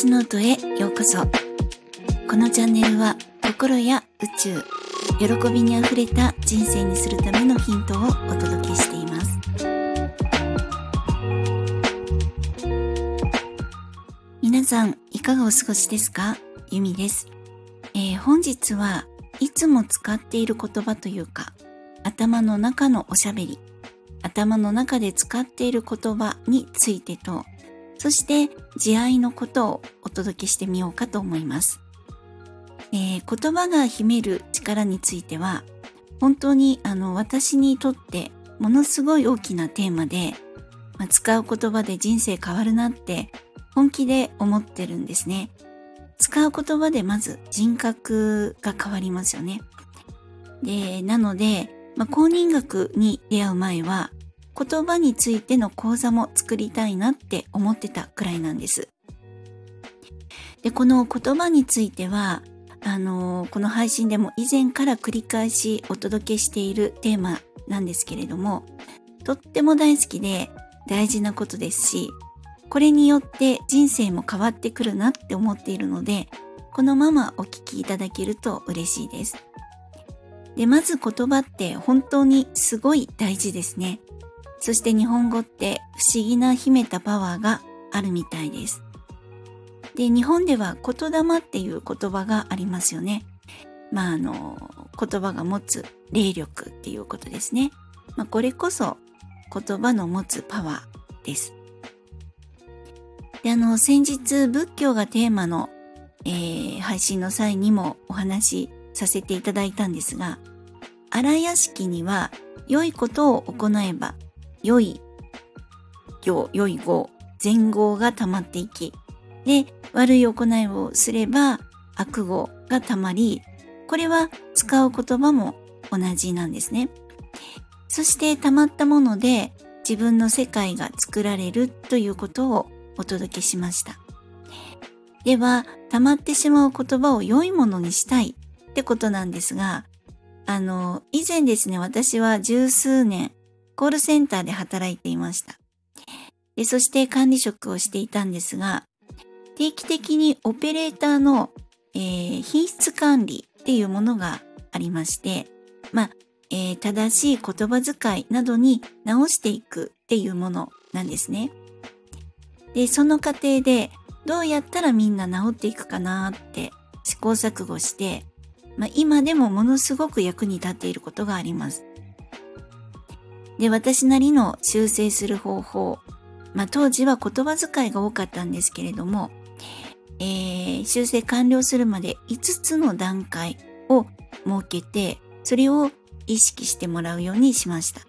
星ノートへようこそ。このチャンネルは心や宇宙、喜びにあふれた人生にするためのヒントをお届けしています。皆さん、いかがお過ごしですか？ゆみです、えー、本日はいつも使っている言葉というか、頭の中のおしゃべり、頭の中で使っている言葉についてと、そして慈愛のことをお届けしてみようかと思います。えー、言葉が秘める力については、本当にあの私にとってものすごい大きなテーマで、まあ、使う言葉で人生変わるなって本気で思ってるんですね。使う言葉でまず人格が変わりますよね。で、なので、まあ、公認学に出会う前は、言葉についての講座も作りたいなって思ってたくらいなんです。で、この言葉については、あのこの配信でも以前から繰り返しお届けしているテーマなんですけれども、とっても大好きで大事なことですし、これによって人生も変わってくるなって思っているので、このままお聞きいただけると嬉しいです。で、まず言葉って本当にすごい大事ですね。そして日本語って不思議な秘めたパワーがあるみたいです。で、日本では言霊っていう言葉がありますよね。まあ、あの、言葉が持つ霊力っていうことですね。まあ、これこそ言葉の持つパワーです。で、あの、先日仏教がテーマの、えー、配信の際にもお話しさせていただいたんですが、荒屋敷には良いことを行えば良い行、良い語、善語が溜まっていき、で、悪い行いをすれば悪語が溜まり、これは使う言葉も同じなんですね。そして溜まったもので自分の世界が作られるということをお届けしました。では、溜まってしまう言葉を良いものにしたいってことなんですが、あの、以前ですね、私は十数年コールセンターで働いていました。でそして管理職をしていたんですが、定期的にオペレーターの、えー、品質管理っていうものがありまして、まあ、えー、正しい言葉遣いなどに直していくっていうものなんですね。で、その過程でどうやったらみんな治っていくかなって試行錯誤して、まあ、今でもものすごく役に立っていることがあります。で、私なりの修正する方法。まあ、当時は言葉遣いが多かったんですけれども、えー、修正完了するまで5つの段階を設けて、それを意識してもらうようにしました。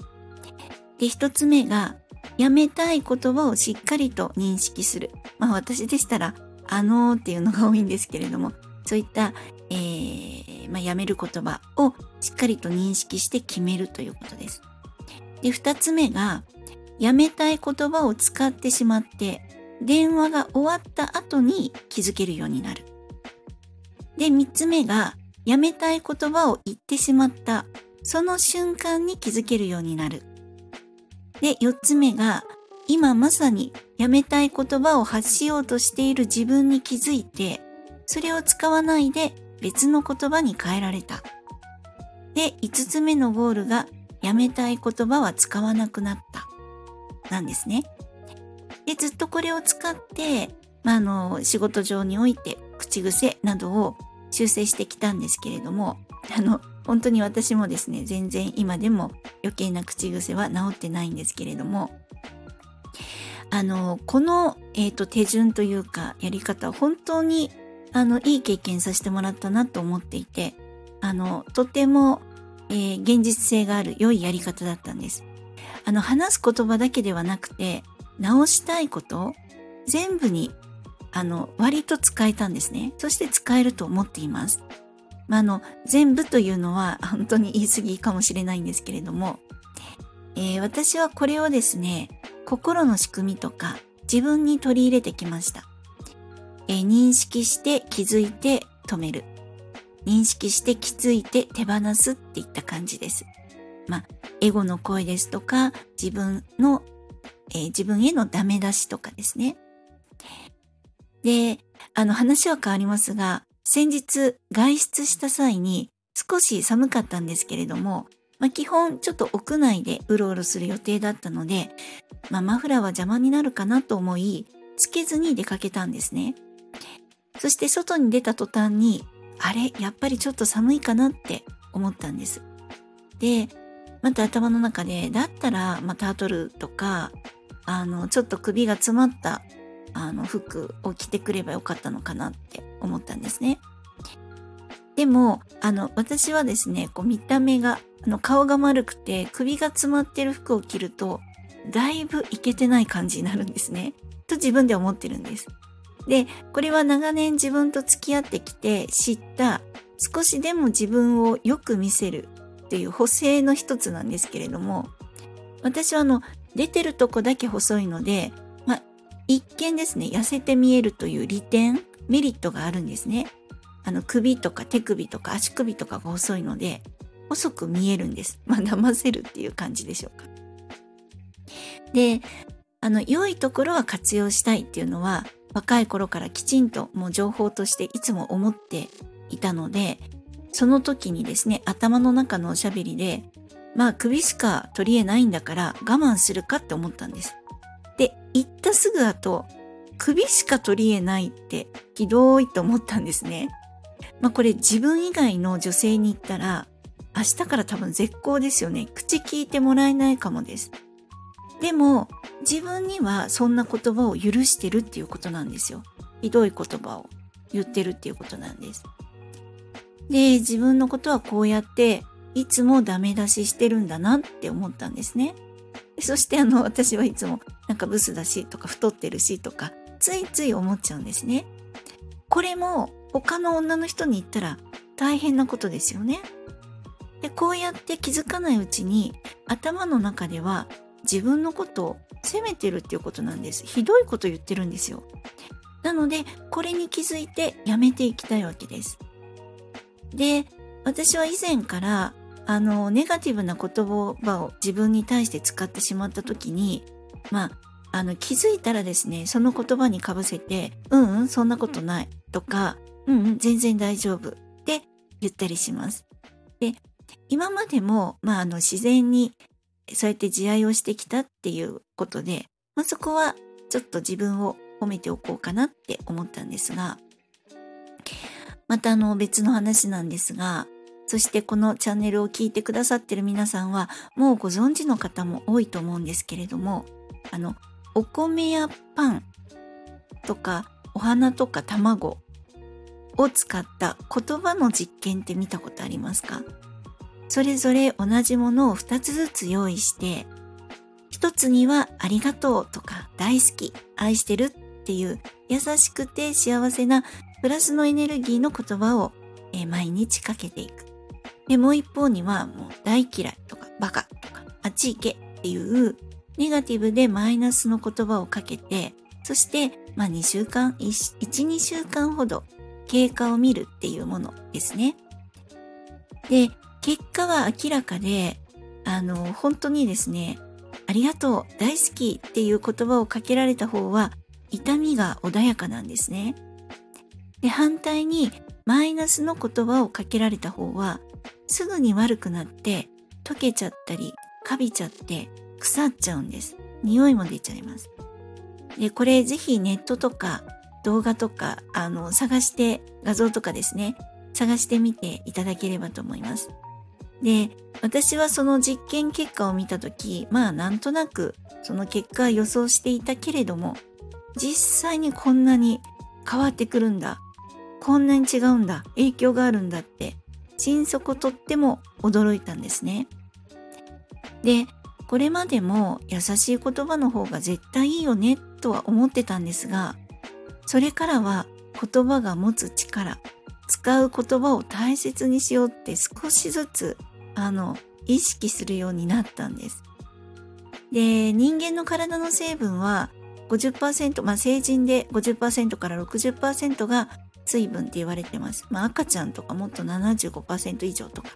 で、1つ目が、やめたい言葉をしっかりと認識する。まあ私でしたら、あのーっていうのが多いんですけれども、そういった、えー、まあ、やめる言葉をしっかりと認識して決めるということです。で、二つ目が、やめたい言葉を使ってしまって、電話が終わった後に気づけるようになる。で、三つ目が、やめたい言葉を言ってしまった、その瞬間に気づけるようになる。で、四つ目が、今まさにやめたい言葉を発しようとしている自分に気づいて、それを使わないで別の言葉に変えられた。で、五つ目のゴールがやめたい言葉は使わなくなった。なんですね。で、ずっとこれを使って、まあ、あの、仕事上において口癖などを修正してきたんですけれども、あの、本当に私もですね、全然今でも余計な口癖は治ってないんですけれども、あの、この、えっ、ー、と、手順というか、やり方、本当に、あの、いい経験させてもらったなと思っていて、あの、とても、えー、現実性がある良いやり方だったんです。あの、話す言葉だけではなくて、直したいこと全部に、あの、割と使えたんですね。そして使えると思っています。まあ、あの、全部というのは本当に言い過ぎかもしれないんですけれども、えー、私はこれをですね、心の仕組みとか自分に取り入れてきました。えー、認識して気づいて止める。認識して気づいて手放すっていった感じです。まあ、エゴの声ですとか、自分の、えー、自分へのダメ出しとかですね。で、あの話は変わりますが、先日外出した際に少し寒かったんですけれども、まあ、基本ちょっと屋内でうろうろする予定だったので、まあ、マフラーは邪魔になるかなと思い、つけずに出かけたんですね。そして外に出た途端に、あれ、やっぱりちょっと寒いかなって思ったんです。で、また頭の中で、だったら、まあ、タートルとか、あの、ちょっと首が詰まったあの服を着てくればよかったのかなって思ったんですね。でも、あの、私はですね、こう見た目が、あの顔が丸くて首が詰まってる服を着ると、だいぶイケてない感じになるんですね。と自分で思ってるんです。で、これは長年自分と付き合ってきて知った少しでも自分をよく見せるっていう補正の一つなんですけれども、私はあの、出てるとこだけ細いので、ま一見ですね、痩せて見えるという利点、メリットがあるんですね。あの首とか手首とか足首とかが細いので、細く見えるんです。まあ、騙せるっていう感じでしょうか。で、あの、良いところは活用したいっていうのは、若い頃からきちんともう情報としていつも思っていたので、その時にですね、頭の中のおしゃべりで、まあ首しか取り柄ないんだから我慢するかって思ったんです。で、行ったすぐ後、首しか取り柄ないってひどいと思ったんですね。まあこれ自分以外の女性に言ったら、明日から多分絶好ですよね。口聞いてもらえないかもです。でも、自分にはそんな言葉を許してるっていうことなんですよ。ひどい言葉を言ってるっていうことなんです。で、自分のことはこうやっていつもダメ出ししてるんだなって思ったんですね。そしてあの、私はいつもなんかブスだしとか太ってるしとか、ついつい思っちゃうんですね。これも他の女の人に言ったら大変なことですよね。で、こうやって気づかないうちに頭の中では自分のことを責めてるっていうことなんです。ひどいこと言ってるんですよ。なので、これに気づいてやめていきたいわけです。で、私は以前からあの、ネガティブな言葉を自分に対して使ってしまった時に、まあ、あの、気づいたらですね、その言葉にかぶせて、うんうん、そんなことないとか、うんうん、全然大丈夫って言ったりします。で、今までも、まあ、あの、自然にそうやって自愛をしてきたっていうことで、まあ、そこはちょっと自分を褒めておこうかなって思ったんですが、またあの別の話なんですが、そしてこのチャンネルを聞いてくださってる皆さんはもうご存知の方も多いと思うんですけれども、あの、お米やパンとかお花とか卵を使った言葉の実験って見たことありますか？それぞれ同じものを2つずつ用意して、1つにはありがとうとか大好き、愛してるっていう優しくて幸せなプラスのエネルギーの言葉を毎日かけていく。で、もう一方には、もう大嫌いとか、バカとか、あっち行けっていうネガティブでマイナスの言葉をかけて、そして、まあ2週間、1、2週間ほど経過を見るっていうものですね。で、結果は明らかで、あの、本当にですね、ありがとう、大好きっていう言葉をかけられた方は、痛みが穏やかなんですね。で、反対に、マイナスの言葉をかけられた方は、すぐに悪くなって溶けちゃったりカビちゃって腐っちゃうんです。匂いも出ちゃいます。で、これぜひネットとか動画とかあの探して画像とかですね、探してみていただければと思います。で、私はその実験結果を見たとき、まあなんとなくその結果は予想していたけれども、実際にこんなに変わってくるんだ。こんなに違うんだ。影響があるんだって心底とっても驚いたんですね。で、これまでも優しい言葉の方が絶対いいよねとは思ってたんですが、それからは言葉が持つ力、使う言葉を大切にしようって少しずつ、あの、意識するようになったんです。で、人間の体の成分は50%、まあ成人で50%から60%が水分って言われてます。まあ赤ちゃんとかもっと75%以上とか、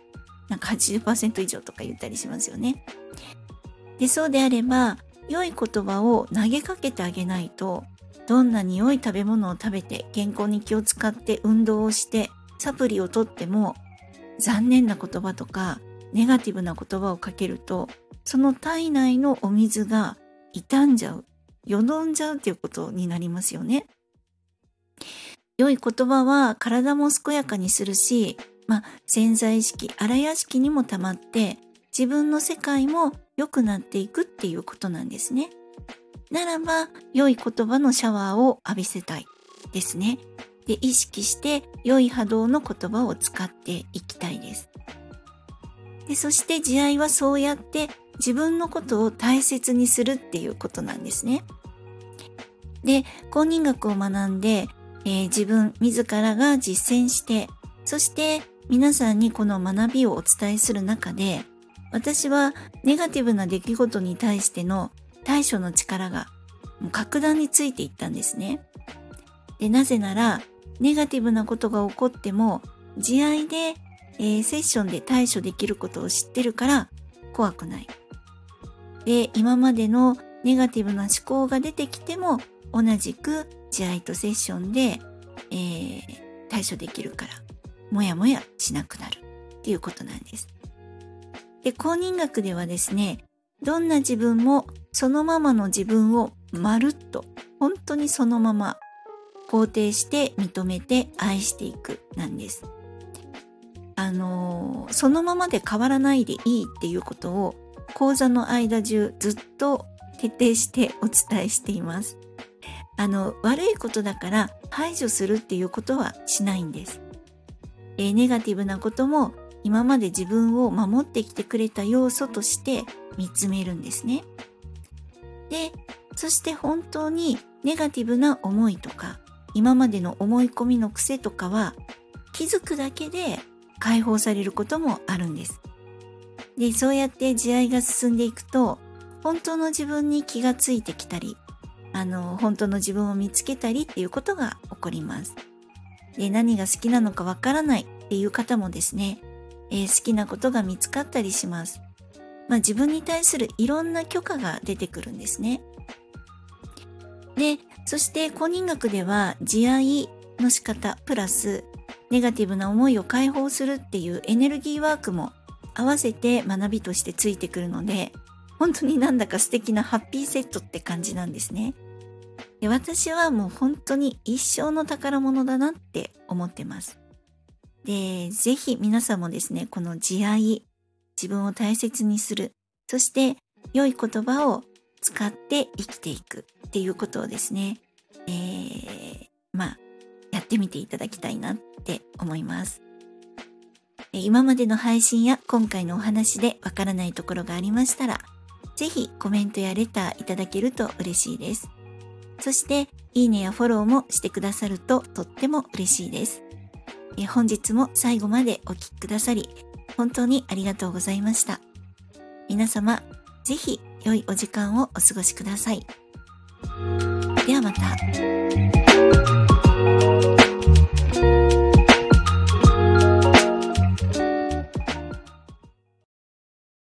なんか80%以上とか言ったりしますよね。で、そうであれば、良い言葉を投げかけてあげないと、どんなに良い食べ物を食べて健康に気を使って運動をしてサプリをとっても残念な言葉とかネガティブな言葉をかけるとその体内のお水が傷んじゃうよどんじゃうっていうことになりますよね。良い言葉は体も健やかにするし、まあ、潜在意識荒屋敷にも溜まって自分の世界も良くなっていくっていうことなんですね。ならば、良い言葉のシャワーを浴びせたいですね。で、意識して良い波動の言葉を使っていきたいです。で、そして慈愛はそうやって自分のことを大切にするっていうことなんですね。で、公認学を学んで、えー、自分自らが実践して、そして皆さんにこの学びをお伝えする中で、私はネガティブな出来事に対しての対処の力が格段についていったんですね。で、なぜなら、ネガティブなことが起こっても、慈愛で、えー、セッションで対処できることを知ってるから怖くない。で、今までのネガティブな思考が出てきても、同じく慈愛とセッションで、えー、対処できるから、もやもやしなくなるっていうことなんです。で、公認学ではですね、どんな自分もそのままの自分をまるっと、本当にそのまま肯定して認めて愛していくなんです。あの、そのままで変わらないでいいっていうことを講座の間中ずっと徹底してお伝えしています。あの、悪いことだから排除するっていうことはしないんです。えー、ネガティブなことも今まで自分を守ってきてくれた要素として見つめるんですね。で、そして本当にネガティブな思いとか今までの思い込みの癖とかは気づくだけで解放されることもあるんです。で、そうやって慈愛が進んでいくと本当の自分に気がついてきたりあの、本当の自分を見つけたりっていうことが起こります。で、何が好きなのかわからないっていう方もですね、えー、好きなことが見つかったりします。まあ、自分に対するいろんな許可が出てくるんですね。で、そして公認学では慈愛の仕方プラスネガティブな思いを解放するっていうエネルギーワークも合わせて学びとしてついてくるので、本当になんだか素敵なハッピーセットって感じなんですね。で私はもう本当に一生の宝物だなって思ってます。で、ぜひ皆さんもですね、この慈愛、自分を大切にする、そして良い言葉を使って生きていくっていうことをですね、えー、まあ、やってみていただきたいなって思います。今までの配信や今回のお話でわからないところがありましたら、ぜひコメントやレターいただけると嬉しいです。そして、いいねやフォローもしてくださるととっても嬉しいです。え本日も最後までお聴きくださり、本当にありがとうございました。皆様、ぜひ良いお時間をお過ごしください。ではまた。